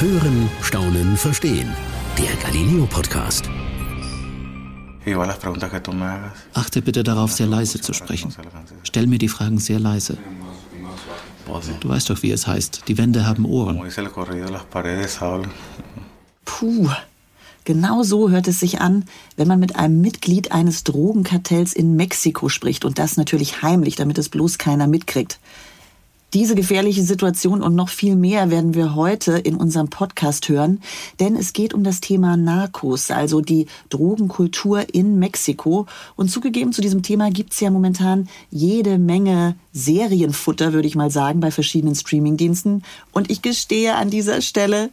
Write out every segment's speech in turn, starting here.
Hören, Staunen, Verstehen. Der Galileo Podcast. Achte bitte darauf, sehr leise zu sprechen. Stell mir die Fragen sehr leise. Du weißt doch, wie es heißt. Die Wände haben Ohren. Puh. Genau so hört es sich an, wenn man mit einem Mitglied eines Drogenkartells in Mexiko spricht und das natürlich heimlich, damit es bloß keiner mitkriegt. Diese gefährliche Situation und noch viel mehr werden wir heute in unserem Podcast hören, denn es geht um das Thema Narcos, also die Drogenkultur in Mexiko. Und zugegeben zu diesem Thema gibt's ja momentan jede Menge Serienfutter, würde ich mal sagen, bei verschiedenen Streamingdiensten. Und ich gestehe an dieser Stelle,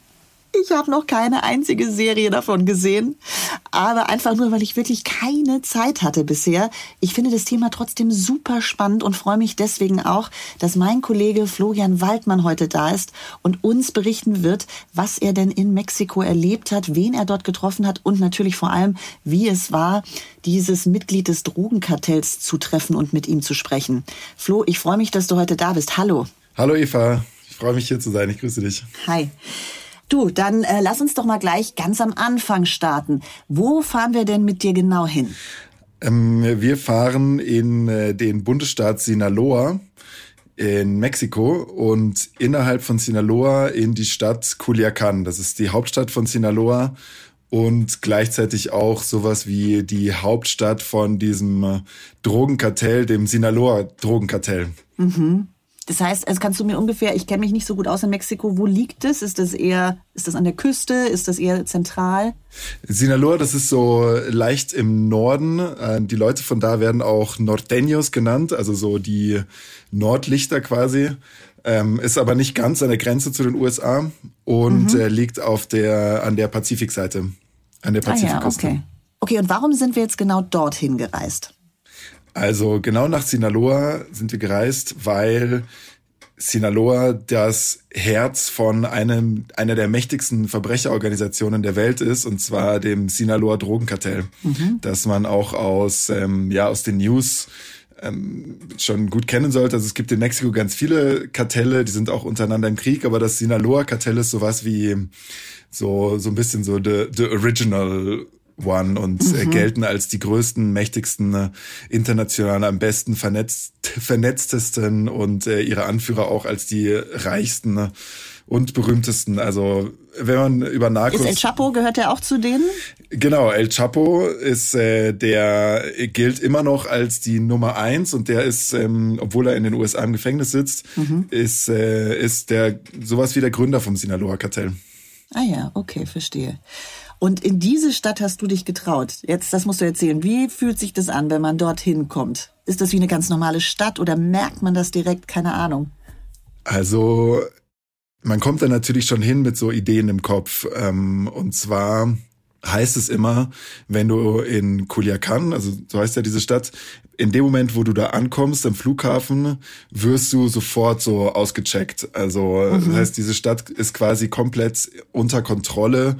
ich habe noch keine einzige Serie davon gesehen, aber einfach nur, weil ich wirklich keine Zeit hatte bisher. Ich finde das Thema trotzdem super spannend und freue mich deswegen auch, dass mein Kollege Florian Waldmann heute da ist und uns berichten wird, was er denn in Mexiko erlebt hat, wen er dort getroffen hat und natürlich vor allem, wie es war, dieses Mitglied des Drogenkartells zu treffen und mit ihm zu sprechen. Flo, ich freue mich, dass du heute da bist. Hallo. Hallo Eva, ich freue mich hier zu sein. Ich grüße dich. Hi. Du, dann äh, lass uns doch mal gleich ganz am Anfang starten. Wo fahren wir denn mit dir genau hin? Ähm, wir fahren in äh, den Bundesstaat Sinaloa in Mexiko und innerhalb von Sinaloa in die Stadt Culiacan. Das ist die Hauptstadt von Sinaloa und gleichzeitig auch sowas wie die Hauptstadt von diesem äh, Drogenkartell, dem Sinaloa Drogenkartell. Mhm. Das heißt, also kannst du mir ungefähr, ich kenne mich nicht so gut aus in Mexiko, wo liegt es? Ist das eher, ist das an der Küste? Ist das eher zentral? Sinaloa, das ist so leicht im Norden. Äh, die Leute von da werden auch Norteños genannt, also so die Nordlichter quasi. Ähm, ist aber nicht ganz an der Grenze zu den USA und mhm. äh, liegt auf der, an der Pazifikseite, an der Pazifikküste. Ah ja, okay. Okay, und warum sind wir jetzt genau dorthin gereist? Also genau nach Sinaloa sind wir gereist, weil Sinaloa das Herz von einem, einer der mächtigsten Verbrecherorganisationen der Welt ist, und zwar dem Sinaloa Drogenkartell, mhm. das man auch aus, ähm, ja, aus den News ähm, schon gut kennen sollte. Also es gibt in Mexiko ganz viele Kartelle, die sind auch untereinander im Krieg, aber das Sinaloa-Kartell ist sowas wie so, so ein bisschen so the, the original One und äh, mhm. gelten als die größten, mächtigsten, äh, international am besten vernetzt, vernetztesten und äh, ihre Anführer auch als die reichsten äh, und berühmtesten. Also wenn man über Narcos... Ist El Chapo, gehört er auch zu denen? Genau, El Chapo ist äh, der gilt immer noch als die Nummer eins und der ist, ähm, obwohl er in den USA im Gefängnis sitzt, mhm. ist, äh, ist der sowas wie der Gründer vom Sinaloa-Kartell. Ah ja, okay, verstehe. Und in diese Stadt hast du dich getraut. Jetzt, das musst du erzählen. Wie fühlt sich das an, wenn man dorthin kommt? Ist das wie eine ganz normale Stadt oder merkt man das direkt? Keine Ahnung. Also, man kommt da natürlich schon hin mit so Ideen im Kopf. Ähm, und zwar heißt es immer, wenn du in Culiacan, also so heißt ja diese Stadt, in dem Moment, wo du da ankommst am Flughafen, wirst du sofort so ausgecheckt. Also mhm. das heißt, diese Stadt ist quasi komplett unter Kontrolle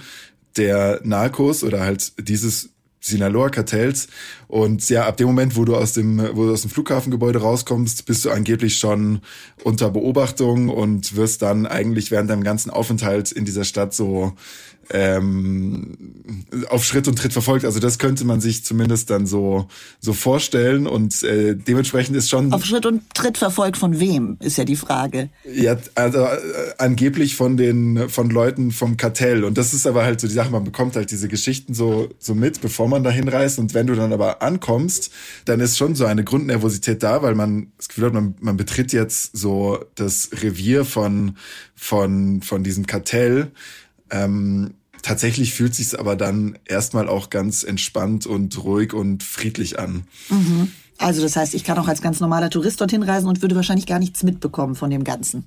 der Narcos oder halt dieses Sinaloa-Kartells. Und ja, ab dem Moment, wo du aus dem, wo du aus dem Flughafengebäude rauskommst, bist du angeblich schon unter Beobachtung und wirst dann eigentlich während deinem ganzen Aufenthalt in dieser Stadt so ähm, auf Schritt und Tritt verfolgt. Also das könnte man sich zumindest dann so so vorstellen und äh, dementsprechend ist schon auf Schritt und Tritt verfolgt von wem ist ja die Frage. Ja, also äh, angeblich von den von Leuten vom Kartell und das ist aber halt so die Sache. Man bekommt halt diese Geschichten so so mit, bevor man dahin reist und wenn du dann aber ankommst, dann ist schon so eine Grundnervosität da, weil man das Gefühl hat, man, man betritt jetzt so das Revier von von von diesem Kartell ähm, tatsächlich fühlt sich aber dann erstmal auch ganz entspannt und ruhig und friedlich an. Mhm. Also das heißt, ich kann auch als ganz normaler Tourist dorthin reisen und würde wahrscheinlich gar nichts mitbekommen von dem Ganzen.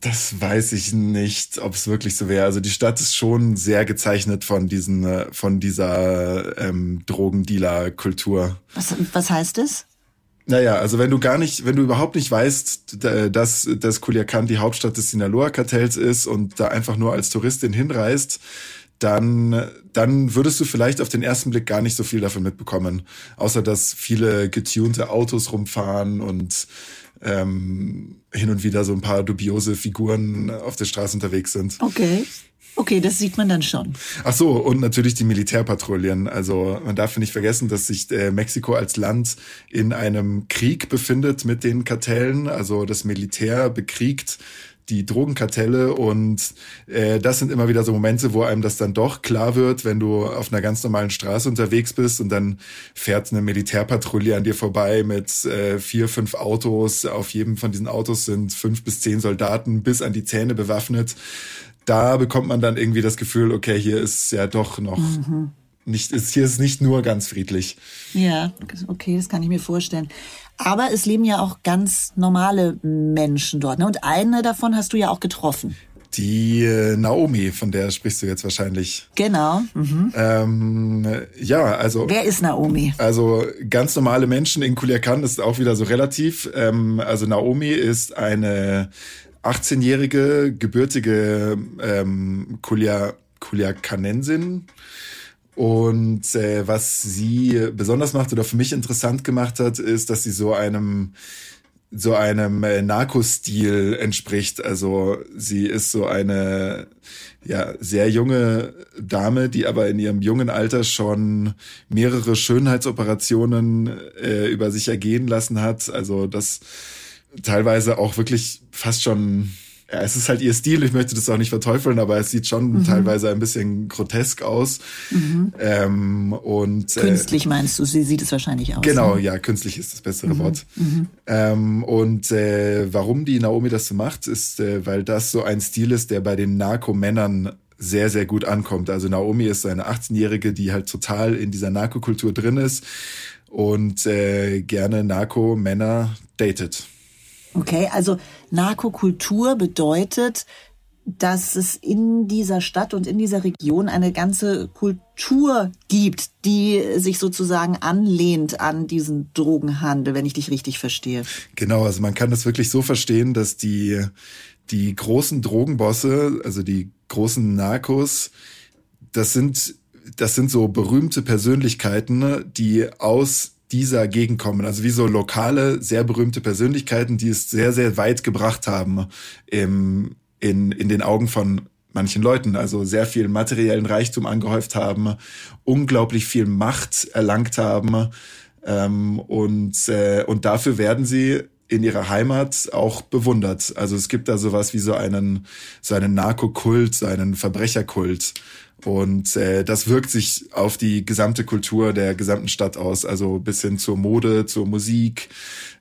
Das weiß ich nicht, ob es wirklich so wäre. Also die Stadt ist schon sehr gezeichnet von diesen, äh, von dieser ähm, Drogendealer-Kultur. Was, was heißt es? Naja, also wenn du gar nicht, wenn du überhaupt nicht weißt, dass, dass Culiacan die Hauptstadt des Sinaloa-Kartells ist und da einfach nur als Touristin hinreist, dann, dann würdest du vielleicht auf den ersten Blick gar nicht so viel davon mitbekommen. Außer dass viele getunte Autos rumfahren und ähm, hin und wieder so ein paar dubiose Figuren auf der Straße unterwegs sind. Okay. Okay, das sieht man dann schon. Ach so, und natürlich die Militärpatrouillen. Also man darf nicht vergessen, dass sich äh, Mexiko als Land in einem Krieg befindet mit den Kartellen. Also das Militär bekriegt die Drogenkartelle und äh, das sind immer wieder so Momente, wo einem das dann doch klar wird, wenn du auf einer ganz normalen Straße unterwegs bist und dann fährt eine Militärpatrouille an dir vorbei mit äh, vier, fünf Autos. Auf jedem von diesen Autos sind fünf bis zehn Soldaten bis an die Zähne bewaffnet. Da bekommt man dann irgendwie das Gefühl, okay, hier ist ja doch noch mhm. nicht, ist, hier ist nicht nur ganz friedlich. Ja, okay, das kann ich mir vorstellen. Aber es leben ja auch ganz normale Menschen dort. Ne? Und eine davon hast du ja auch getroffen. Die äh, Naomi, von der sprichst du jetzt wahrscheinlich. Genau. Mhm. Ähm, ja, also. Wer ist Naomi? Also ganz normale Menschen in Kuliakan ist auch wieder so relativ. Ähm, also Naomi ist eine 18-jährige gebürtige ähm, Kulia, Kuliakanensin. Und äh, was sie besonders macht oder für mich interessant gemacht hat, ist, dass sie so einem so einem äh, Narcostil entspricht. Also sie ist so eine ja sehr junge Dame, die aber in ihrem jungen Alter schon mehrere Schönheitsoperationen äh, über sich ergehen lassen hat. Also das teilweise auch wirklich fast schon ja, es ist halt ihr Stil, ich möchte das auch nicht verteufeln, aber es sieht schon mhm. teilweise ein bisschen grotesk aus. Mhm. Ähm, und, äh, künstlich meinst du, sie sieht es wahrscheinlich aus. Genau, ne? ja, künstlich ist das bessere mhm. Wort. Mhm. Ähm, und äh, warum die Naomi das so macht, ist, äh, weil das so ein Stil ist, der bei den Narkomännern sehr, sehr gut ankommt. Also Naomi ist eine 18-Jährige, die halt total in dieser Narkokultur drin ist und äh, gerne Narko-Männer datet. Okay, also Narkokultur bedeutet, dass es in dieser Stadt und in dieser Region eine ganze Kultur gibt, die sich sozusagen anlehnt an diesen Drogenhandel, wenn ich dich richtig verstehe. Genau, also man kann das wirklich so verstehen, dass die, die großen Drogenbosse, also die großen Narcos, das sind, das sind so berühmte Persönlichkeiten, die aus dieser Gegend kommen. Also wie so lokale, sehr berühmte Persönlichkeiten, die es sehr, sehr weit gebracht haben im, in, in den Augen von manchen Leuten. Also sehr viel materiellen Reichtum angehäuft haben, unglaublich viel Macht erlangt haben. Ähm, und, äh, und dafür werden sie in ihrer Heimat auch bewundert. Also es gibt da sowas wie so einen, so einen Narkokult, so einen Verbrecherkult. Und äh, das wirkt sich auf die gesamte Kultur der gesamten Stadt aus, also bis hin zur Mode, zur Musik,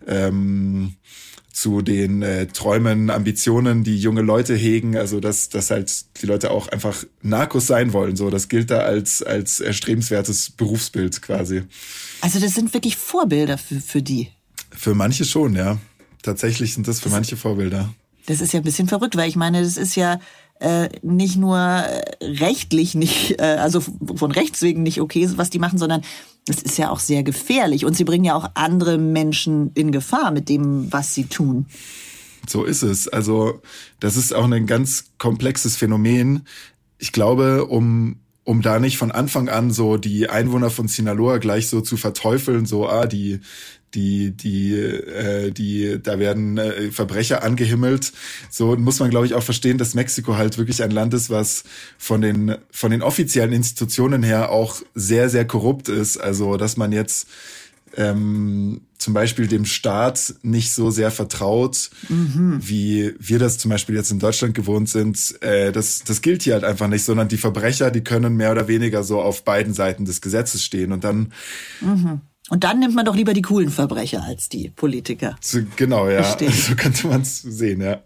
ähm, zu den äh, Träumen, Ambitionen, die junge Leute hegen, also dass, dass halt die Leute auch einfach Narcos sein wollen. So, das gilt da als, als erstrebenswertes Berufsbild quasi. Also das sind wirklich Vorbilder für, für die. Für manche schon, ja. Tatsächlich sind das für das, manche Vorbilder. Das ist ja ein bisschen verrückt, weil ich meine, das ist ja äh, nicht nur rechtlich nicht, äh, also von Rechts wegen nicht okay, was die machen, sondern es ist ja auch sehr gefährlich und sie bringen ja auch andere Menschen in Gefahr mit dem, was sie tun. So ist es. Also das ist auch ein ganz komplexes Phänomen. Ich glaube, um um da nicht von Anfang an so die Einwohner von Sinaloa gleich so zu verteufeln, so ah die die, die, äh, die, da werden äh, Verbrecher angehimmelt. So muss man, glaube ich, auch verstehen, dass Mexiko halt wirklich ein Land ist, was von den, von den offiziellen Institutionen her auch sehr, sehr korrupt ist. Also, dass man jetzt ähm, zum Beispiel dem Staat nicht so sehr vertraut, mhm. wie wir das zum Beispiel jetzt in Deutschland gewohnt sind. Äh, das, das gilt hier halt einfach nicht, sondern die Verbrecher, die können mehr oder weniger so auf beiden Seiten des Gesetzes stehen. Und dann mhm und dann nimmt man doch lieber die coolen Verbrecher als die Politiker. So, genau, ja. Verstehe. So könnte man es sehen, ja.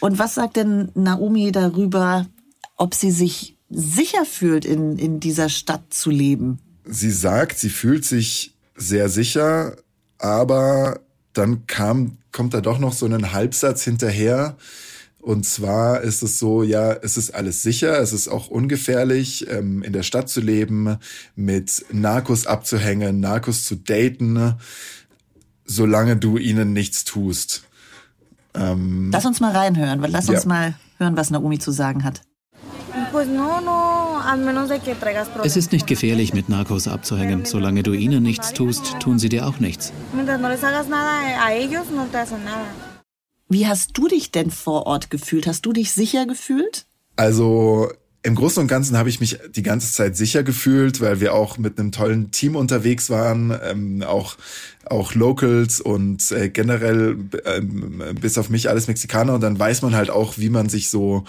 Und was sagt denn Naomi darüber, ob sie sich sicher fühlt, in, in dieser Stadt zu leben? Sie sagt, sie fühlt sich sehr sicher, aber dann kam, kommt da doch noch so ein Halbsatz hinterher, und zwar ist es so, ja, es ist alles sicher, es ist auch ungefährlich, ähm, in der Stadt zu leben, mit Narcos abzuhängen, Narcos zu daten, solange du ihnen nichts tust. Ähm, lass uns mal reinhören, weil lass ja. uns mal hören, was Naomi zu sagen hat. Es ist nicht gefährlich, mit Narcos abzuhängen. Solange du ihnen nichts tust, tun sie dir auch nichts. Wie hast du dich denn vor Ort gefühlt? Hast du dich sicher gefühlt? Also im Großen und Ganzen habe ich mich die ganze Zeit sicher gefühlt, weil wir auch mit einem tollen Team unterwegs waren, ähm, auch auch Locals und äh, generell ähm, bis auf mich alles Mexikaner und dann weiß man halt auch, wie man sich so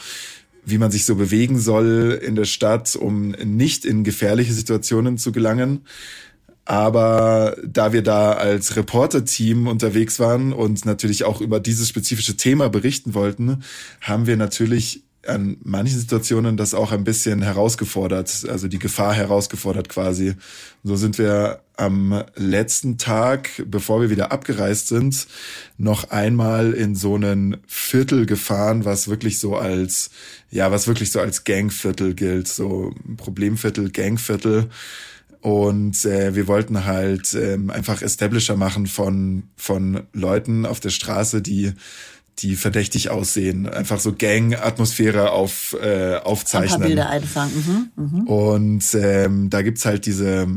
wie man sich so bewegen soll in der Stadt, um nicht in gefährliche Situationen zu gelangen. Aber da wir da als Reporter-Team unterwegs waren und natürlich auch über dieses spezifische Thema berichten wollten, haben wir natürlich an manchen Situationen das auch ein bisschen herausgefordert, also die Gefahr herausgefordert quasi. So sind wir am letzten Tag, bevor wir wieder abgereist sind, noch einmal in so einen Viertel gefahren, was wirklich so als, ja, was wirklich so als Gangviertel gilt, so Problemviertel, Gangviertel. Und äh, wir wollten halt ähm, einfach Establisher machen von, von Leuten auf der Straße, die die verdächtig aussehen. Einfach so Gang-Atmosphäre auf, äh, aufzeichnen. Ein paar Bilder einfangen. Mhm, mh. Und ähm, da gibt's halt diese,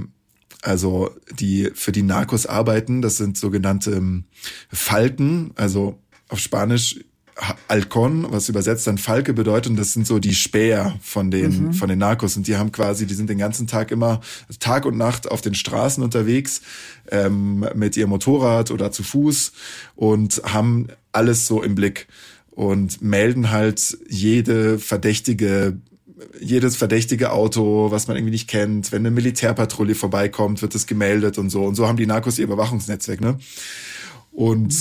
also die für die Narcos arbeiten, das sind sogenannte ähm, Falken, also auf Spanisch Alcon, was übersetzt dann Falke bedeutet, das sind so die Späher von den, mhm. von den Narcos. Und die haben quasi, die sind den ganzen Tag immer Tag und Nacht auf den Straßen unterwegs, ähm, mit ihrem Motorrad oder zu Fuß und haben alles so im Blick und melden halt jede verdächtige jedes verdächtige Auto, was man irgendwie nicht kennt, wenn eine Militärpatrouille vorbeikommt, wird es gemeldet und so. Und so haben die Narcos ihr Überwachungsnetzwerk, ne? Und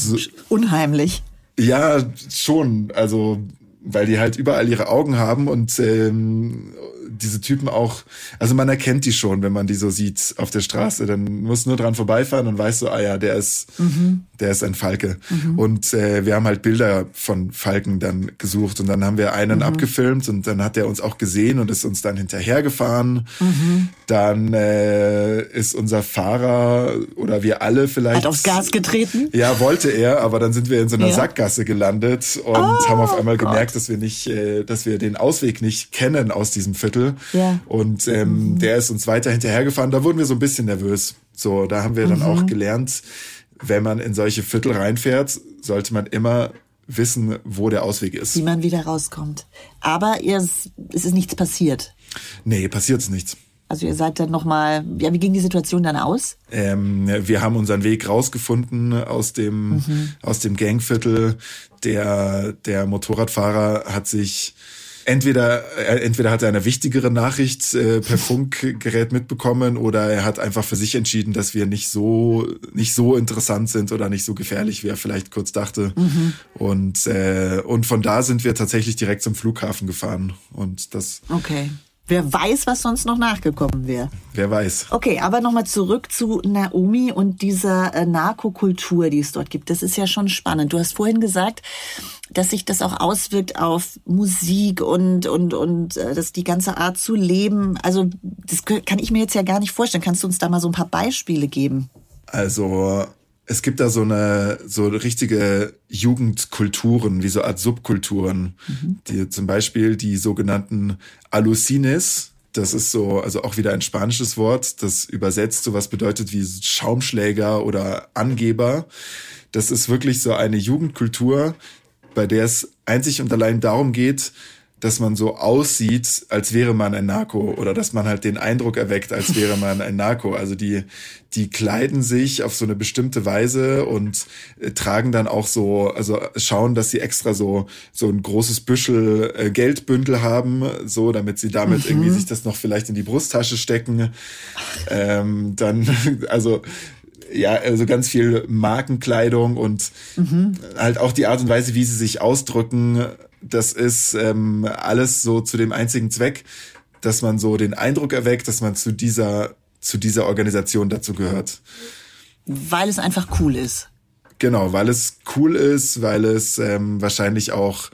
unheimlich. Ja, schon. Also, weil die halt überall ihre Augen haben und ähm, diese Typen auch, also man erkennt die schon, wenn man die so sieht auf der Straße. Dann muss nur dran vorbeifahren und weiß so, ah ja, der ist, mhm. der ist ein Falke. Mhm. Und äh, wir haben halt Bilder von Falken dann gesucht und dann haben wir einen mhm. abgefilmt und dann hat er uns auch gesehen und ist uns dann hinterhergefahren. Dann äh, ist unser Fahrer oder wir alle vielleicht. Hat aufs Gas getreten? Ja, wollte er, aber dann sind wir in so einer ja. Sackgasse gelandet und oh, haben auf einmal Gott. gemerkt, dass wir nicht, äh, dass wir den Ausweg nicht kennen aus diesem Viertel. Ja. Und ähm, mhm. der ist uns weiter hinterhergefahren. Da wurden wir so ein bisschen nervös. So, da haben wir dann mhm. auch gelernt, wenn man in solche Viertel reinfährt, sollte man immer wissen, wo der Ausweg ist. Wie man wieder rauskommt. Aber ihr, es ist nichts passiert. Nee, passiert nichts. Also ihr seid dann nochmal, ja, wie ging die Situation dann aus? Ähm, wir haben unseren Weg rausgefunden aus dem, mhm. aus dem Gangviertel. Der, der Motorradfahrer hat sich entweder äh, entweder hat er eine wichtigere Nachricht äh, per Funkgerät mitbekommen oder er hat einfach für sich entschieden, dass wir nicht so nicht so interessant sind oder nicht so gefährlich, wie er vielleicht kurz dachte. Mhm. Und äh, und von da sind wir tatsächlich direkt zum Flughafen gefahren und das. Okay. Wer weiß, was sonst noch nachgekommen wäre. Wer weiß. Okay, aber nochmal zurück zu Naomi und dieser äh, Narkokultur, die es dort gibt. Das ist ja schon spannend. Du hast vorhin gesagt, dass sich das auch auswirkt auf Musik und und und äh, das die ganze Art zu leben. Also das kann ich mir jetzt ja gar nicht vorstellen. Kannst du uns da mal so ein paar Beispiele geben? Also es gibt da so eine so richtige Jugendkulturen, wie so Art Subkulturen, mhm. die zum Beispiel die sogenannten Alucines. Das ist so, also auch wieder ein spanisches Wort, das übersetzt so was bedeutet wie Schaumschläger oder Angeber. Das ist wirklich so eine Jugendkultur, bei der es einzig und allein darum geht, dass man so aussieht, als wäre man ein Narko oder dass man halt den Eindruck erweckt, als wäre man ein Narko. Also die, die kleiden sich auf so eine bestimmte Weise und äh, tragen dann auch so, also schauen, dass sie extra so, so ein großes Büschel äh, Geldbündel haben, so, damit sie damit mhm. irgendwie sich das noch vielleicht in die Brusttasche stecken. Ähm, dann, also, ja, also ganz viel Markenkleidung und mhm. halt auch die Art und Weise, wie sie sich ausdrücken, das ist ähm, alles so zu dem einzigen Zweck, dass man so den Eindruck erweckt, dass man zu dieser, zu dieser Organisation dazu gehört. Weil es einfach cool ist. Genau, weil es cool ist, weil es ähm, wahrscheinlich auch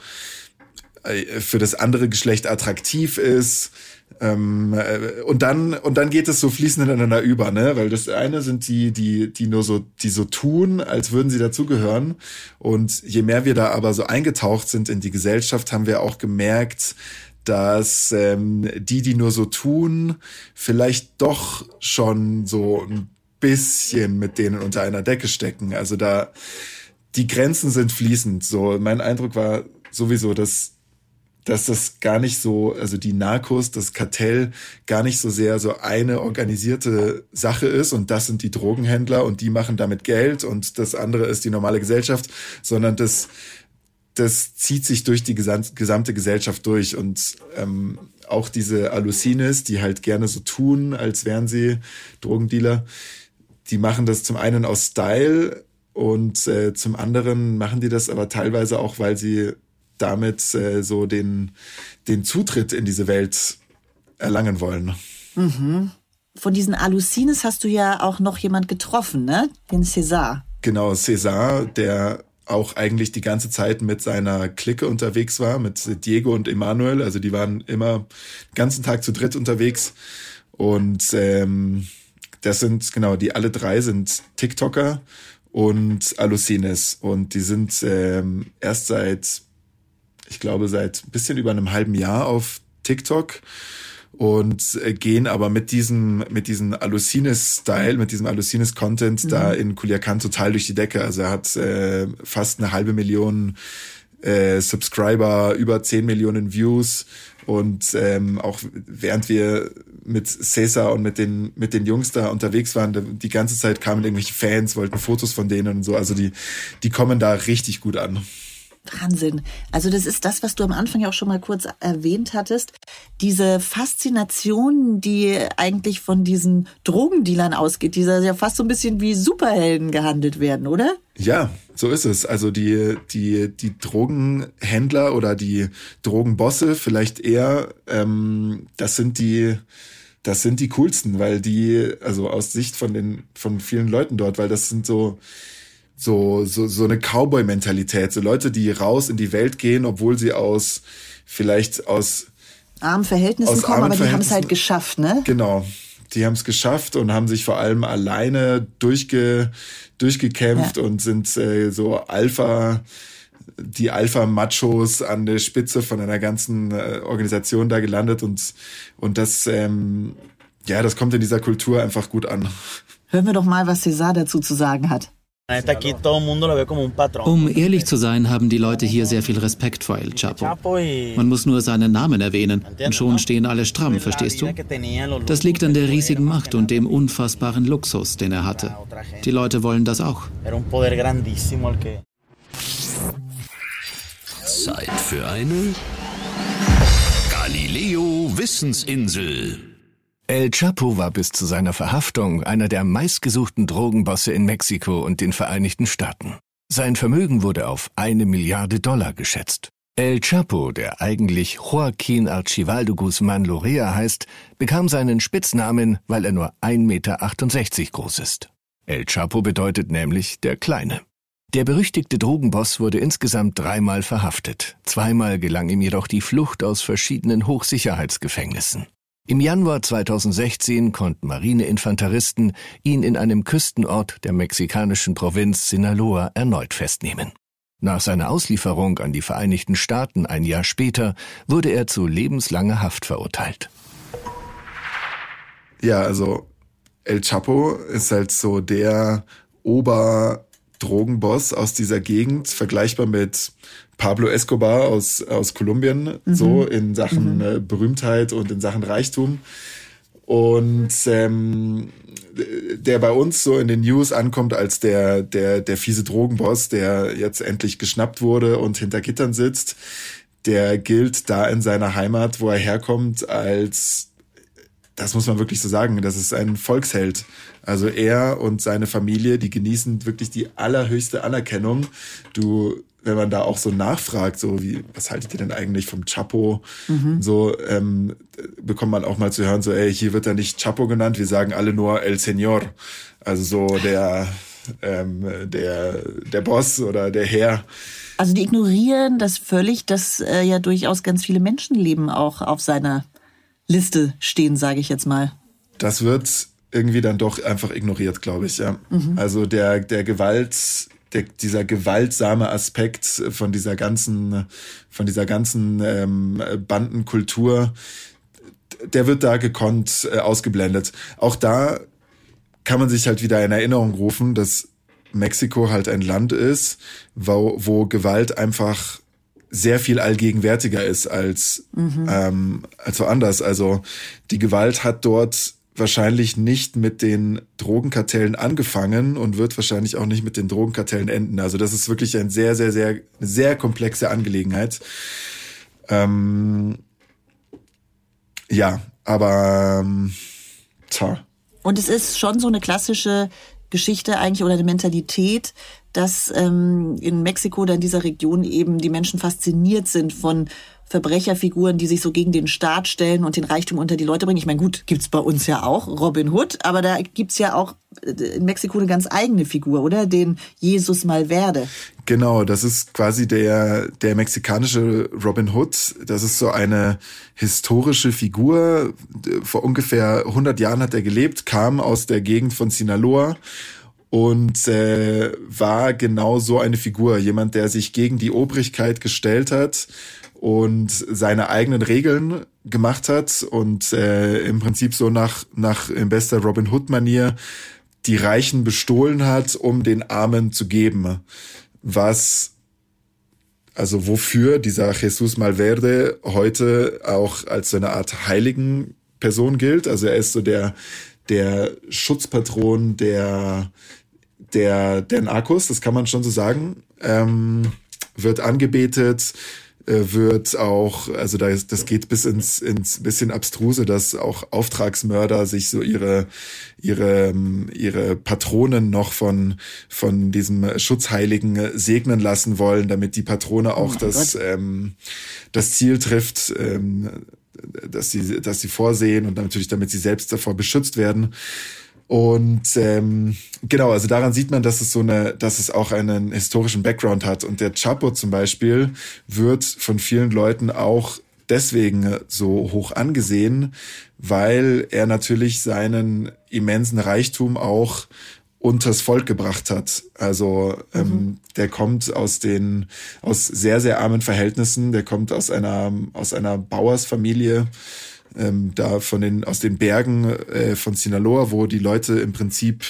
äh, für das andere Geschlecht attraktiv ist, ähm, äh, und dann und dann geht es so fließend ineinander über, ne? Weil das eine sind die, die, die nur so, die so tun, als würden sie dazugehören. Und je mehr wir da aber so eingetaucht sind in die Gesellschaft, haben wir auch gemerkt, dass ähm, die, die nur so tun, vielleicht doch schon so ein bisschen mit denen unter einer Decke stecken. Also da die Grenzen sind fließend. So mein Eindruck war sowieso, dass dass das gar nicht so, also die Narcos, das Kartell gar nicht so sehr so eine organisierte Sache ist und das sind die Drogenhändler und die machen damit Geld und das andere ist die normale Gesellschaft, sondern das, das zieht sich durch die gesamte Gesellschaft durch und ähm, auch diese Alucines, die halt gerne so tun, als wären sie Drogendealer, die machen das zum einen aus Style und äh, zum anderen machen die das aber teilweise auch, weil sie damit äh, so den, den Zutritt in diese Welt erlangen wollen. Mhm. Von diesen Alucines hast du ja auch noch jemand getroffen, ne? Den César. Genau, César, der auch eigentlich die ganze Zeit mit seiner Clique unterwegs war, mit Diego und Emanuel. Also die waren immer den ganzen Tag zu dritt unterwegs. Und ähm, das sind, genau, die alle drei sind TikToker und Alucines. Und die sind ähm, erst seit ich glaube, seit ein bisschen über einem halben Jahr auf TikTok und äh, gehen aber mit diesem mit diesem Alucines Style, mit diesem Alucines Content mhm. da in Kuliakan total durch die Decke. Also er hat äh, fast eine halbe Million äh, Subscriber, über 10 Millionen Views und ähm, auch während wir mit Cesar und mit den mit den Jungs da unterwegs waren, die ganze Zeit kamen irgendwelche Fans, wollten Fotos von denen und so. Also die die kommen da richtig gut an. Wahnsinn. Also das ist das, was du am Anfang ja auch schon mal kurz erwähnt hattest. Diese Faszination, die eigentlich von diesen Drogendealern ausgeht, die ja fast so ein bisschen wie Superhelden gehandelt werden, oder? Ja, so ist es. Also die, die, die Drogenhändler oder die Drogenbosse vielleicht eher, ähm, das sind die, das sind die coolsten, weil die, also aus Sicht von den, von vielen Leuten dort, weil das sind so, so, so, so eine Cowboy-Mentalität. So Leute, die raus in die Welt gehen, obwohl sie aus, vielleicht aus armen Verhältnissen aus kommen, aber die haben es halt geschafft, ne? Genau. Die haben es geschafft und haben sich vor allem alleine durchge, durchgekämpft ja. und sind äh, so Alpha, die Alpha-Machos an der Spitze von einer ganzen äh, Organisation da gelandet und, und das, ähm, ja, das kommt in dieser Kultur einfach gut an. Hören wir doch mal, was César dazu zu sagen hat. Um ehrlich zu sein, haben die Leute hier sehr viel Respekt vor El Chapo. Man muss nur seinen Namen erwähnen und schon stehen alle stramm, verstehst du? Das liegt an der riesigen Macht und dem unfassbaren Luxus, den er hatte. Die Leute wollen das auch. Zeit für eine Galileo Wissensinsel. El Chapo war bis zu seiner Verhaftung einer der meistgesuchten Drogenbosse in Mexiko und den Vereinigten Staaten. Sein Vermögen wurde auf eine Milliarde Dollar geschätzt. El Chapo, der eigentlich Joaquin Archivaldo Guzman Lorea heißt, bekam seinen Spitznamen, weil er nur 1,68 Meter groß ist. El Chapo bedeutet nämlich der Kleine. Der berüchtigte Drogenboss wurde insgesamt dreimal verhaftet. Zweimal gelang ihm jedoch die Flucht aus verschiedenen Hochsicherheitsgefängnissen. Im Januar 2016 konnten Marineinfanteristen ihn in einem Küstenort der mexikanischen Provinz Sinaloa erneut festnehmen. Nach seiner Auslieferung an die Vereinigten Staaten ein Jahr später wurde er zu lebenslanger Haft verurteilt. Ja, also El Chapo ist halt so der Oberdrogenboss aus dieser Gegend, vergleichbar mit Pablo Escobar aus, aus Kolumbien, mhm. so in Sachen mhm. äh, Berühmtheit und in Sachen Reichtum. Und ähm, der bei uns so in den News ankommt als der, der, der fiese Drogenboss, der jetzt endlich geschnappt wurde und hinter Gittern sitzt, der gilt da in seiner Heimat, wo er herkommt, als das muss man wirklich so sagen, das ist ein Volksheld. Also er und seine Familie, die genießen wirklich die allerhöchste Anerkennung. Du wenn man da auch so nachfragt, so wie, was haltet ihr denn eigentlich vom Chapo? Mhm. So ähm, bekommt man auch mal zu hören, so, ey, hier wird er nicht Chapo genannt, wir sagen alle nur El Señor. Also so der, ähm, der, der Boss oder der Herr. Also die ignorieren das völlig, dass äh, ja durchaus ganz viele Menschenleben auch auf seiner Liste stehen, sage ich jetzt mal. Das wird irgendwie dann doch einfach ignoriert, glaube ich, ja. Mhm. Also der, der Gewalt, der, dieser gewaltsame Aspekt von dieser ganzen, von dieser ganzen ähm, Bandenkultur, der wird da gekonnt äh, ausgeblendet. Auch da kann man sich halt wieder in Erinnerung rufen, dass Mexiko halt ein Land ist, wo, wo Gewalt einfach sehr viel allgegenwärtiger ist als, mhm. ähm, als woanders. Also die Gewalt hat dort wahrscheinlich nicht mit den Drogenkartellen angefangen und wird wahrscheinlich auch nicht mit den Drogenkartellen enden. Also das ist wirklich ein sehr, sehr, sehr, sehr komplexe Angelegenheit. Ähm, ja, aber ähm, tja. Und es ist schon so eine klassische Geschichte eigentlich oder eine Mentalität, dass ähm, in Mexiko oder in dieser Region eben die Menschen fasziniert sind von Verbrecherfiguren, die sich so gegen den Staat stellen und den Reichtum unter die Leute bringen. Ich meine, gut, gibt's bei uns ja auch, Robin Hood, aber da gibt's ja auch äh, in Mexiko eine ganz eigene Figur, oder? Den Jesus Malverde. Genau, das ist quasi der, der mexikanische Robin Hood. Das ist so eine historische Figur. Vor ungefähr 100 Jahren hat er gelebt, kam aus der Gegend von Sinaloa und äh, war genau so eine Figur, jemand, der sich gegen die Obrigkeit gestellt hat und seine eigenen Regeln gemacht hat und äh, im Prinzip so nach nach in bester Robin Hood Manier die Reichen bestohlen hat, um den Armen zu geben, was also wofür dieser Jesus Malverde heute auch als so eine Art heiligen Person gilt. Also er ist so der der Schutzpatron der der, der Narcos, das kann man schon so sagen, ähm, wird angebetet, äh, wird auch, also da ist, das geht bis ins, ins bisschen abstruse, dass auch Auftragsmörder sich so ihre, ihre, ihre Patronen noch von, von diesem Schutzheiligen segnen lassen wollen, damit die Patrone auch oh das, ähm, das Ziel trifft, ähm, dass sie, dass sie vorsehen und natürlich damit sie selbst davor beschützt werden. Und ähm, genau, also daran sieht man, dass es so eine, dass es auch einen historischen Background hat. Und der Chapo zum Beispiel wird von vielen Leuten auch deswegen so hoch angesehen, weil er natürlich seinen immensen Reichtum auch unters Volk gebracht hat. Also ähm, mhm. der kommt aus den aus sehr sehr armen Verhältnissen. Der kommt aus einer aus einer Bauersfamilie ähm, da von den aus den Bergen äh, von Sinaloa, wo die Leute im Prinzip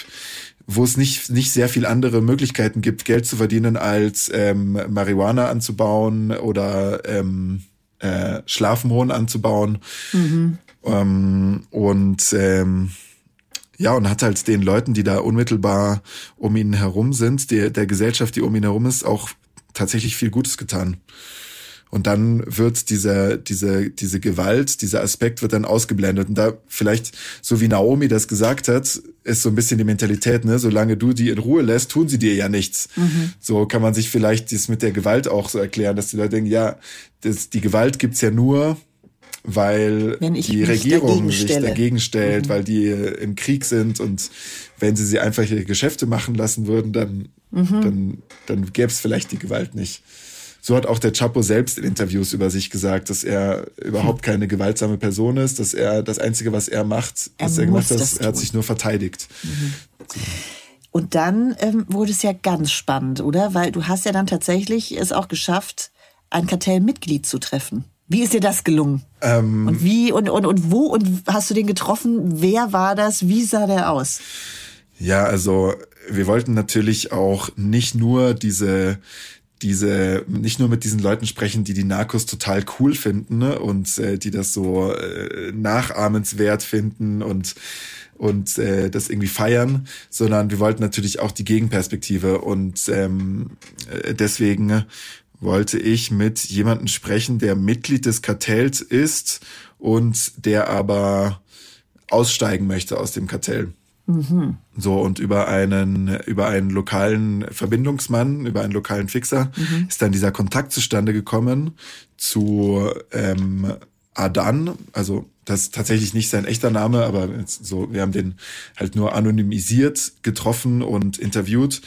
wo es nicht, nicht sehr viel andere Möglichkeiten gibt, Geld zu verdienen, als ähm, Marihuana anzubauen oder ähm, äh, Schlafmohn anzubauen. Mhm. Ähm, und ähm, ja, und hat halt den Leuten, die da unmittelbar um ihn herum sind, der, der Gesellschaft, die um ihn herum ist, auch tatsächlich viel Gutes getan. Und dann wird diese, diese, diese Gewalt, dieser Aspekt wird dann ausgeblendet. Und da vielleicht, so wie Naomi das gesagt hat, ist so ein bisschen die Mentalität, ne? Solange du die in Ruhe lässt, tun sie dir ja nichts. Mhm. So kann man sich vielleicht das mit der Gewalt auch so erklären, dass die Leute denken, ja, das, die Gewalt gibt's ja nur, weil die Regierung dagegen sich dagegen stellt, mhm. weil die im Krieg sind und wenn sie sie einfach ihre Geschäfte machen lassen würden, dann, mhm. dann, dann gäbe es vielleicht die Gewalt nicht. So hat auch der Chapo selbst in Interviews über sich gesagt, dass er überhaupt keine gewaltsame Person ist, dass er das Einzige, was er macht, was er, er gemacht hat, er hat sich nur verteidigt. Mhm. Und dann ähm, wurde es ja ganz spannend, oder? Weil du hast ja dann tatsächlich es auch geschafft, ein Kartellmitglied zu treffen. Wie ist dir das gelungen? Ähm, und wie und, und, und wo und hast du den getroffen? Wer war das? Wie sah der aus? Ja, also wir wollten natürlich auch nicht nur diese diese nicht nur mit diesen Leuten sprechen, die die Narcos total cool finden ne? und äh, die das so äh, nachahmenswert finden und und äh, das irgendwie feiern, sondern wir wollten natürlich auch die Gegenperspektive und ähm, äh, deswegen wollte ich mit jemandem sprechen, der Mitglied des Kartells ist und der aber aussteigen möchte aus dem Kartell. Mhm. So, und über einen, über einen lokalen Verbindungsmann, über einen lokalen Fixer, mhm. ist dann dieser Kontakt zustande gekommen zu ähm, Adan, also das ist tatsächlich nicht sein echter Name, aber so, wir haben den halt nur anonymisiert getroffen und interviewt.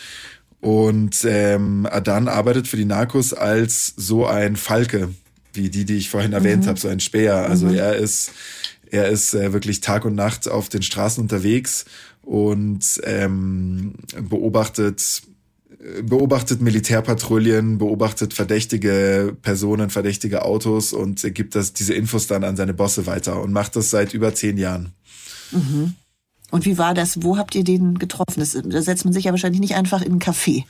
Und ähm, Adan arbeitet für die Narcos als so ein Falke, wie die, die ich vorhin erwähnt mhm. habe, so ein Speer. Also mhm. er ist er ist äh, wirklich Tag und Nacht auf den Straßen unterwegs und ähm, beobachtet beobachtet Militärpatrouillen, beobachtet verdächtige Personen, verdächtige Autos und gibt das diese Infos dann an seine Bosse weiter und macht das seit über zehn Jahren. Mhm. Und wie war das? Wo habt ihr den getroffen? Das, da setzt man sich ja wahrscheinlich nicht einfach in einen Café.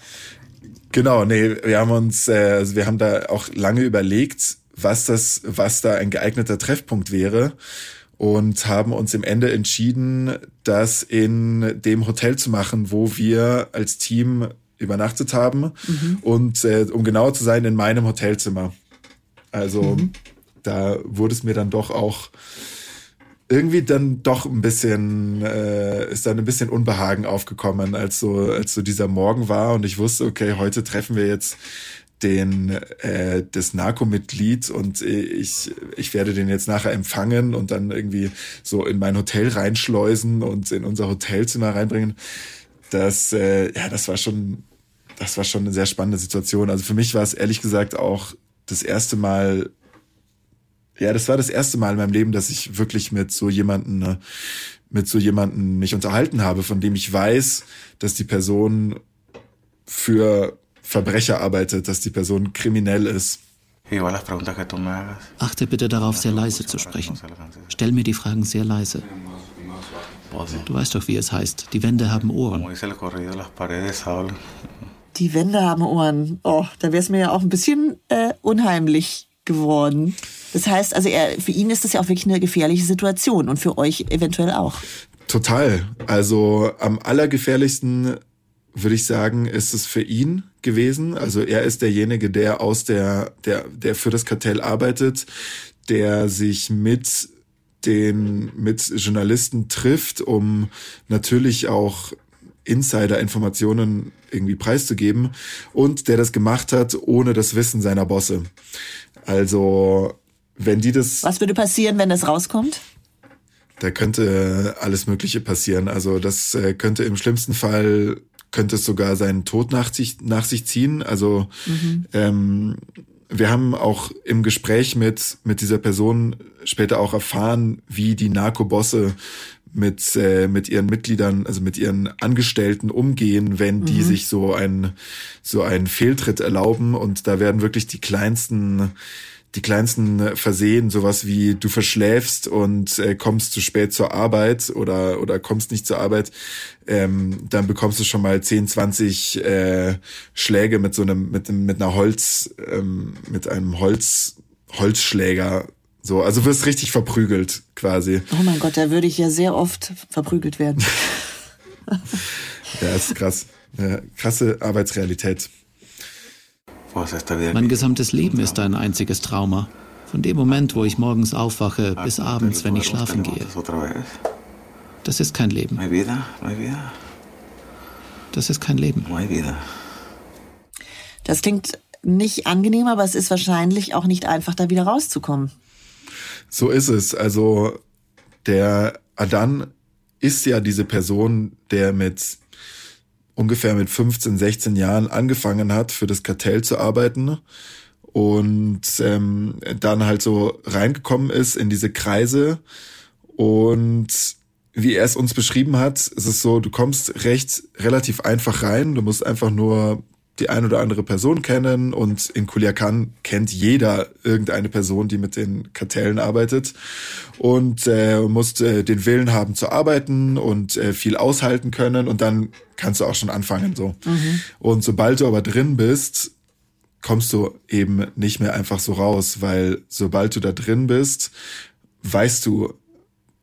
Genau, nee, wir haben uns, äh, also wir haben da auch lange überlegt, was das, was da ein geeigneter Treffpunkt wäre und haben uns im Ende entschieden, das in dem Hotel zu machen, wo wir als Team übernachtet haben mhm. und äh, um genauer zu sein, in meinem Hotelzimmer. Also mhm. da wurde es mir dann doch auch irgendwie dann doch ein bisschen, äh, ist dann ein bisschen Unbehagen aufgekommen, als so, als so dieser Morgen war und ich wusste, okay, heute treffen wir jetzt den äh, das Narco-Mitglied und ich ich werde den jetzt nachher empfangen und dann irgendwie so in mein Hotel reinschleusen und in unser Hotelzimmer reinbringen. Das äh, ja, das war schon das war schon eine sehr spannende Situation. Also für mich war es ehrlich gesagt auch das erste Mal ja, das war das erste Mal in meinem Leben, dass ich wirklich mit so jemanden, ne, mit so jemanden mich unterhalten habe, von dem ich weiß, dass die Person für Verbrecher arbeitet, dass die Person kriminell ist. Achte bitte darauf, sehr leise zu sprechen. Stell mir die Fragen sehr leise. Du weißt doch, wie es heißt. Die Wände haben Ohren. Die Wände haben Ohren. Oh, da wäre es mir ja auch ein bisschen äh, unheimlich geworden. Das heißt, also er, für ihn ist das ja auch wirklich eine gefährliche Situation und für euch eventuell auch. Total. Also am allergefährlichsten würde ich sagen, ist es für ihn gewesen. Also er ist derjenige, der aus der, der, der für das Kartell arbeitet, der sich mit den, mit Journalisten trifft, um natürlich auch Insider-Informationen irgendwie preiszugeben und der das gemacht hat ohne das Wissen seiner Bosse. Also wenn die das. Was würde passieren, wenn das rauskommt? Da könnte alles Mögliche passieren. Also das äh, könnte im schlimmsten Fall könnte es sogar seinen Tod nach sich, nach sich ziehen. Also mhm. ähm, wir haben auch im Gespräch mit, mit dieser Person später auch erfahren, wie die Narkobosse mit, äh, mit ihren Mitgliedern, also mit ihren Angestellten umgehen, wenn die mhm. sich so ein so einen Fehltritt erlauben. Und da werden wirklich die kleinsten die kleinsten Versehen, sowas wie du verschläfst und äh, kommst zu spät zur Arbeit oder oder kommst nicht zur Arbeit, ähm, dann bekommst du schon mal 10, 20 äh, Schläge mit so einem mit einem mit einer Holz ähm, mit einem Holz Holzschläger so, also wirst richtig verprügelt quasi. Oh mein Gott, da würde ich ja sehr oft verprügelt werden. ja, ist krass. Ja, krasse Arbeitsrealität. Mein gesamtes Leben ist ein einziges Trauma. Von dem Moment, wo ich morgens aufwache, bis abends, wenn ich schlafen gehe. Das ist kein Leben. Das ist kein Leben. Das klingt nicht angenehm, aber es ist wahrscheinlich auch nicht einfach, da wieder rauszukommen. So ist es. Also der Adan ist ja diese Person, der mit ungefähr mit 15, 16 Jahren angefangen hat, für das Kartell zu arbeiten und ähm, dann halt so reingekommen ist in diese Kreise und wie er es uns beschrieben hat, ist es so, du kommst recht relativ einfach rein, du musst einfach nur die ein oder andere Person kennen und in Kuliakan kennt jeder irgendeine Person, die mit den Kartellen arbeitet und äh, musst äh, den Willen haben zu arbeiten und äh, viel aushalten können und dann kannst du auch schon anfangen so. Mhm. Und sobald du aber drin bist, kommst du eben nicht mehr einfach so raus, weil sobald du da drin bist, weißt du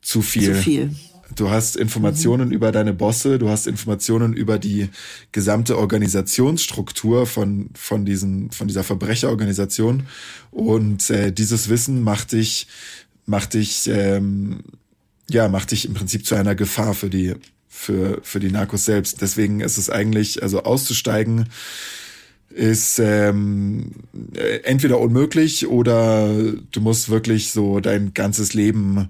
zu viel. Zu viel. Du hast Informationen mhm. über deine Bosse, du hast Informationen über die gesamte Organisationsstruktur von, von, diesen, von dieser Verbrecherorganisation. Und äh, dieses Wissen macht dich, macht dich, ähm, ja, macht dich im Prinzip zu einer Gefahr für die, für, für die Narcos selbst. Deswegen ist es eigentlich, also auszusteigen, ist ähm, entweder unmöglich oder du musst wirklich so dein ganzes Leben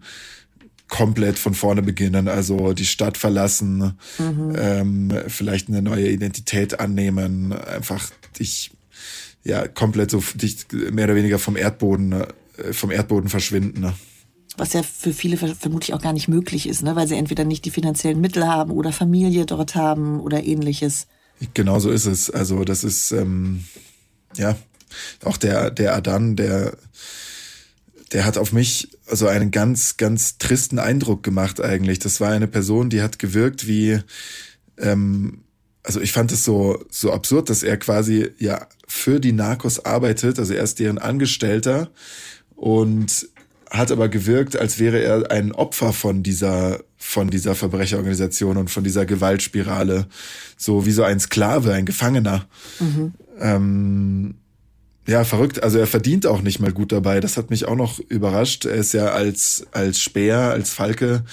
komplett von vorne beginnen, also die Stadt verlassen, mhm. ähm, vielleicht eine neue Identität annehmen, einfach dich ja komplett so dich mehr oder weniger vom Erdboden äh, vom Erdboden verschwinden. Ne? Was ja für viele vermutlich auch gar nicht möglich ist, ne? weil sie entweder nicht die finanziellen Mittel haben oder Familie dort haben oder ähnliches. Genau so ist es. Also das ist ähm, ja auch der der Adan, der der hat auf mich also einen ganz, ganz tristen Eindruck gemacht eigentlich. Das war eine Person, die hat gewirkt wie, ähm, also ich fand es so, so absurd, dass er quasi ja für die Narcos arbeitet, also er ist deren Angestellter und hat aber gewirkt, als wäre er ein Opfer von dieser, von dieser Verbrecherorganisation und von dieser Gewaltspirale. So wie so ein Sklave, ein Gefangener. Mhm. Ähm, ja, verrückt. Also er verdient auch nicht mal gut dabei. Das hat mich auch noch überrascht. Er ist ja als, als Speer, als Falke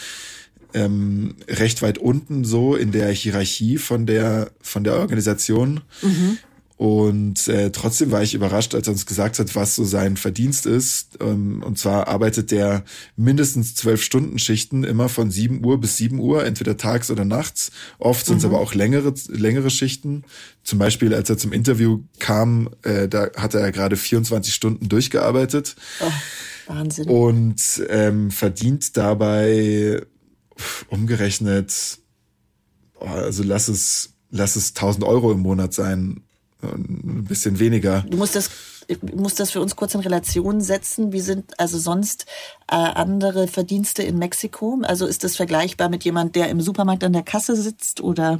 ähm, recht weit unten so in der Hierarchie von der, von der Organisation. Mhm. Und äh, trotzdem war ich überrascht, als er uns gesagt hat, was so sein Verdienst ist. Ähm, und zwar arbeitet der mindestens zwölf Stunden Schichten, immer von sieben Uhr bis sieben Uhr, entweder tags oder nachts. Oft sind es mhm. aber auch längere, längere Schichten. Zum Beispiel, als er zum Interview kam, äh, da hatte er gerade 24 Stunden durchgearbeitet. Oh, Wahnsinn. Und ähm, verdient dabei umgerechnet, also lass es, lass es 1000 Euro im Monat sein ein bisschen weniger. Du musst das, musst das für uns kurz in Relation setzen. Wie sind also sonst äh, andere Verdienste in Mexiko? Also ist das vergleichbar mit jemand, der im Supermarkt an der Kasse sitzt oder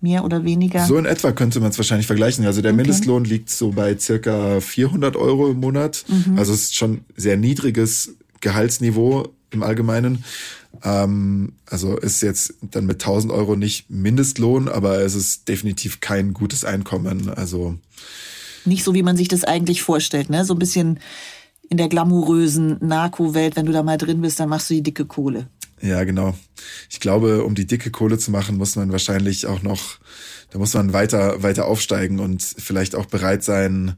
mehr oder weniger? So in etwa könnte man es wahrscheinlich vergleichen. Also der okay. Mindestlohn liegt so bei circa 400 Euro im Monat. Mhm. Also es ist schon sehr niedriges Gehaltsniveau im Allgemeinen. Ähm, also ist jetzt dann mit 1000 Euro nicht Mindestlohn, aber es ist definitiv kein gutes Einkommen. Also nicht so, wie man sich das eigentlich vorstellt, ne? So ein bisschen in der glamourösen Narko-Welt, wenn du da mal drin bist, dann machst du die dicke Kohle. Ja, genau. Ich glaube, um die dicke Kohle zu machen, muss man wahrscheinlich auch noch, da muss man weiter, weiter aufsteigen und vielleicht auch bereit sein,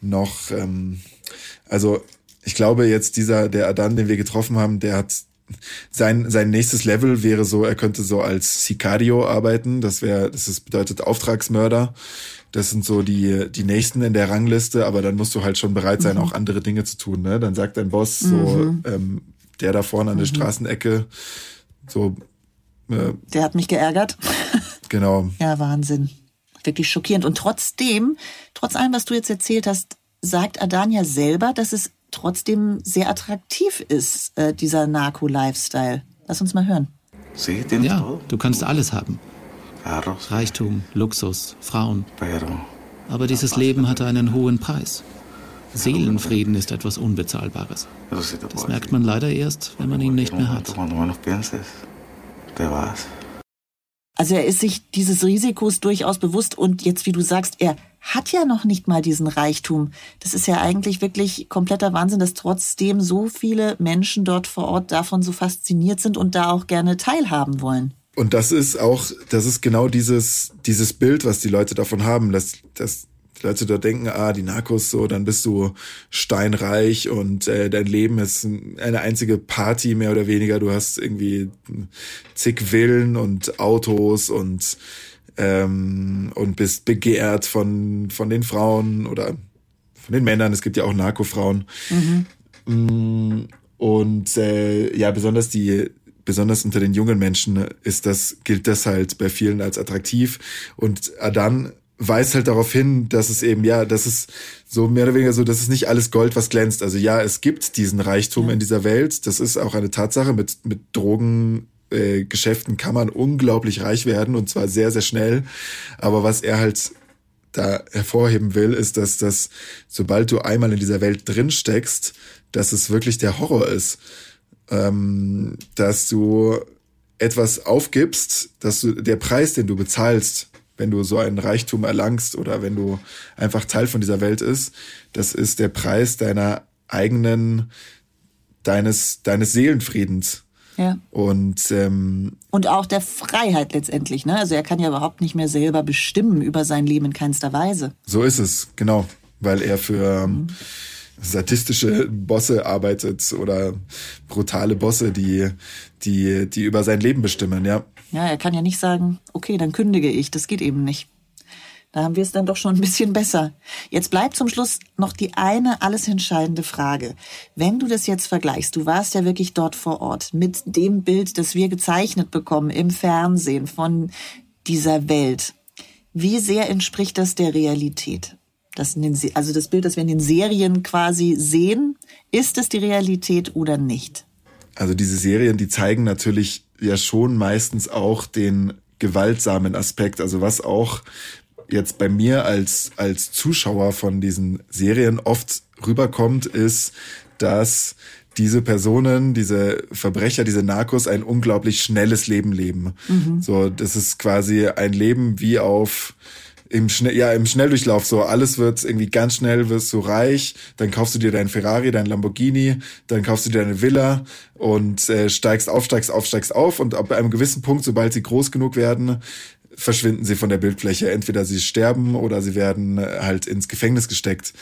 noch, ähm, also ich glaube jetzt dieser, der Adan, den wir getroffen haben, der hat sein, sein nächstes Level wäre so, er könnte so als Sicario arbeiten. Das wäre, das ist, bedeutet Auftragsmörder. Das sind so die, die nächsten in der Rangliste, aber dann musst du halt schon bereit sein, mhm. auch andere Dinge zu tun. Ne? Dann sagt dein Boss so, mhm. ähm, der da vorne an der mhm. Straßenecke, so. Äh, der hat mich geärgert. Genau. ja, Wahnsinn. Wirklich schockierend. Und trotzdem, trotz allem, was du jetzt erzählt hast, sagt Adania selber, dass es trotzdem sehr attraktiv ist, äh, dieser Narco-Lifestyle. Lass uns mal hören. Ja, du kannst alles haben. Reichtum, Luxus, Frauen. Aber dieses Leben hatte einen hohen Preis. Seelenfrieden ist etwas Unbezahlbares. Das merkt man leider erst, wenn man ihn nicht mehr hat. Also er ist sich dieses Risikos durchaus bewusst und jetzt, wie du sagst, er hat ja noch nicht mal diesen Reichtum. Das ist ja eigentlich wirklich kompletter Wahnsinn, dass trotzdem so viele Menschen dort vor Ort davon so fasziniert sind und da auch gerne teilhaben wollen. Und das ist auch, das ist genau dieses, dieses Bild, was die Leute davon haben, dass, dass die Leute da denken, ah, die Narcos so, dann bist du steinreich und äh, dein Leben ist eine einzige Party mehr oder weniger. Du hast irgendwie zig Villen und Autos und ähm, und bist begehrt von, von den Frauen oder von den Männern. Es gibt ja auch Narkofrauen. Mhm. Und äh, ja, besonders die besonders unter den jungen Menschen ist das, gilt das halt bei vielen als attraktiv. Und Adan weist halt darauf hin, dass es eben, ja, das ist so mehr oder weniger so, das ist nicht alles Gold, was glänzt. Also ja, es gibt diesen Reichtum ja. in dieser Welt. Das ist auch eine Tatsache mit, mit Drogen, äh, Geschäften kann man unglaublich reich werden und zwar sehr, sehr schnell. Aber was er halt da hervorheben will, ist, dass das, sobald du einmal in dieser Welt drin steckst, dass es wirklich der Horror ist. Ähm, dass du etwas aufgibst, dass du der Preis, den du bezahlst, wenn du so einen Reichtum erlangst oder wenn du einfach Teil von dieser Welt ist, das ist der Preis deiner eigenen, deines, deines Seelenfriedens. Ja. Und, ähm, und auch der Freiheit letztendlich. Ne? Also er kann ja überhaupt nicht mehr selber bestimmen über sein Leben in keinster Weise. So ist es, genau. Weil er für ähm, sadistische Bosse arbeitet oder brutale Bosse, die, die, die über sein Leben bestimmen, ja. Ja, er kann ja nicht sagen, okay, dann kündige ich. Das geht eben nicht. Da haben wir es dann doch schon ein bisschen besser. Jetzt bleibt zum Schluss noch die eine alles entscheidende Frage. Wenn du das jetzt vergleichst, du warst ja wirklich dort vor Ort mit dem Bild, das wir gezeichnet bekommen im Fernsehen von dieser Welt. Wie sehr entspricht das der Realität? Das den, also das Bild, das wir in den Serien quasi sehen, ist es die Realität oder nicht? Also diese Serien, die zeigen natürlich ja schon meistens auch den gewaltsamen Aspekt, also was auch jetzt bei mir als, als Zuschauer von diesen Serien oft rüberkommt, ist, dass diese Personen, diese Verbrecher, diese Narcos ein unglaublich schnelles Leben leben. Mhm. So, das ist quasi ein Leben wie auf im Schnell, ja, im Schnelldurchlauf so. Alles wird irgendwie ganz schnell, wirst du reich, dann kaufst du dir dein Ferrari, dein Lamborghini, dann kaufst du dir eine Villa und äh, steigst auf, steigst auf, steigst auf und ab einem gewissen Punkt, sobald sie groß genug werden, verschwinden sie von der Bildfläche. Entweder sie sterben oder sie werden äh, halt ins Gefängnis gesteckt.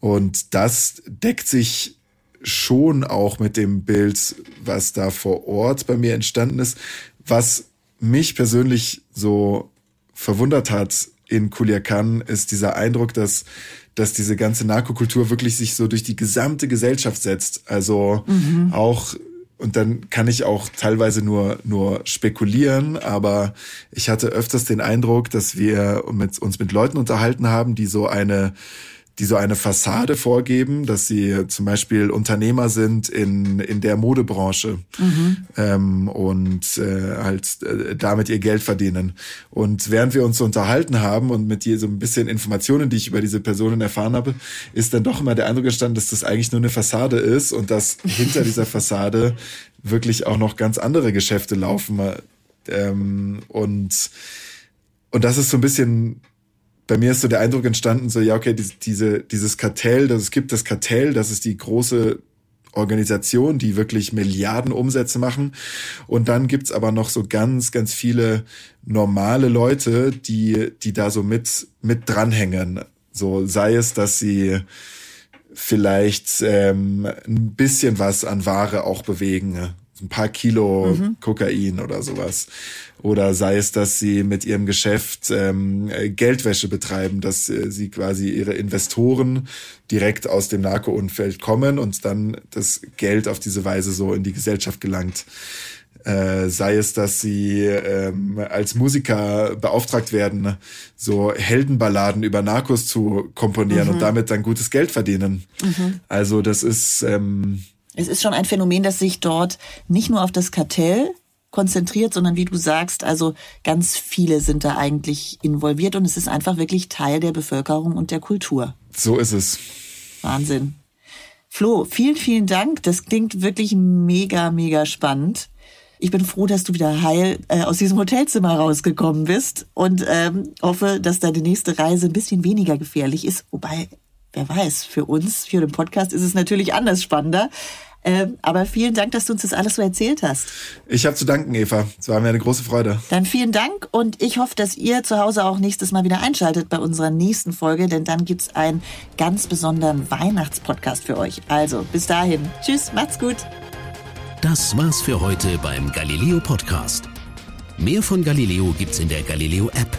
Und das deckt sich schon auch mit dem Bild, was da vor Ort bei mir entstanden ist. Was mich persönlich so verwundert hat in Culiacan, ist dieser Eindruck, dass, dass diese ganze Narkokultur wirklich sich so durch die gesamte Gesellschaft setzt. Also mhm. auch und dann kann ich auch teilweise nur, nur spekulieren, aber ich hatte öfters den Eindruck, dass wir mit, uns mit Leuten unterhalten haben, die so eine die so eine Fassade vorgeben, dass sie zum Beispiel Unternehmer sind in, in der Modebranche mhm. ähm, und äh, halt äh, damit ihr Geld verdienen. Und während wir uns so unterhalten haben und mit dir so ein bisschen Informationen, die ich über diese Personen erfahren habe, ist dann doch immer der Eindruck entstanden, dass das eigentlich nur eine Fassade ist und dass hinter dieser Fassade wirklich auch noch ganz andere Geschäfte laufen. Ähm, und und das ist so ein bisschen bei mir ist so der Eindruck entstanden, so ja, okay, diese, dieses Kartell, dass es gibt das Kartell, das ist die große Organisation, die wirklich Milliarden Umsätze machen. Und dann gibt's aber noch so ganz, ganz viele normale Leute, die, die da so mit, mit dranhängen. So sei es, dass sie vielleicht ähm, ein bisschen was an Ware auch bewegen ein paar Kilo mhm. Kokain oder sowas. Oder sei es, dass sie mit ihrem Geschäft ähm, Geldwäsche betreiben, dass äh, sie quasi ihre Investoren direkt aus dem Narko-Umfeld kommen und dann das Geld auf diese Weise so in die Gesellschaft gelangt. Äh, sei es, dass sie ähm, als Musiker beauftragt werden, so Heldenballaden über Narcos zu komponieren mhm. und damit dann gutes Geld verdienen. Mhm. Also das ist ähm, es ist schon ein Phänomen, das sich dort nicht nur auf das Kartell konzentriert, sondern wie du sagst, also ganz viele sind da eigentlich involviert und es ist einfach wirklich Teil der Bevölkerung und der Kultur. So ist es. Wahnsinn. Flo, vielen, vielen Dank. Das klingt wirklich mega, mega spannend. Ich bin froh, dass du wieder heil äh, aus diesem Hotelzimmer rausgekommen bist und ähm, hoffe, dass deine nächste Reise ein bisschen weniger gefährlich ist. Wobei wer weiß, für uns, für den Podcast ist es natürlich anders spannender. Ähm, aber vielen Dank, dass du uns das alles so erzählt hast. Ich habe zu danken, Eva. Es war mir eine große Freude. Dann vielen Dank und ich hoffe, dass ihr zu Hause auch nächstes Mal wieder einschaltet bei unserer nächsten Folge, denn dann gibt's einen ganz besonderen Weihnachtspodcast für euch. Also bis dahin. Tschüss, macht's gut. Das war's für heute beim Galileo Podcast. Mehr von Galileo gibt's in der Galileo App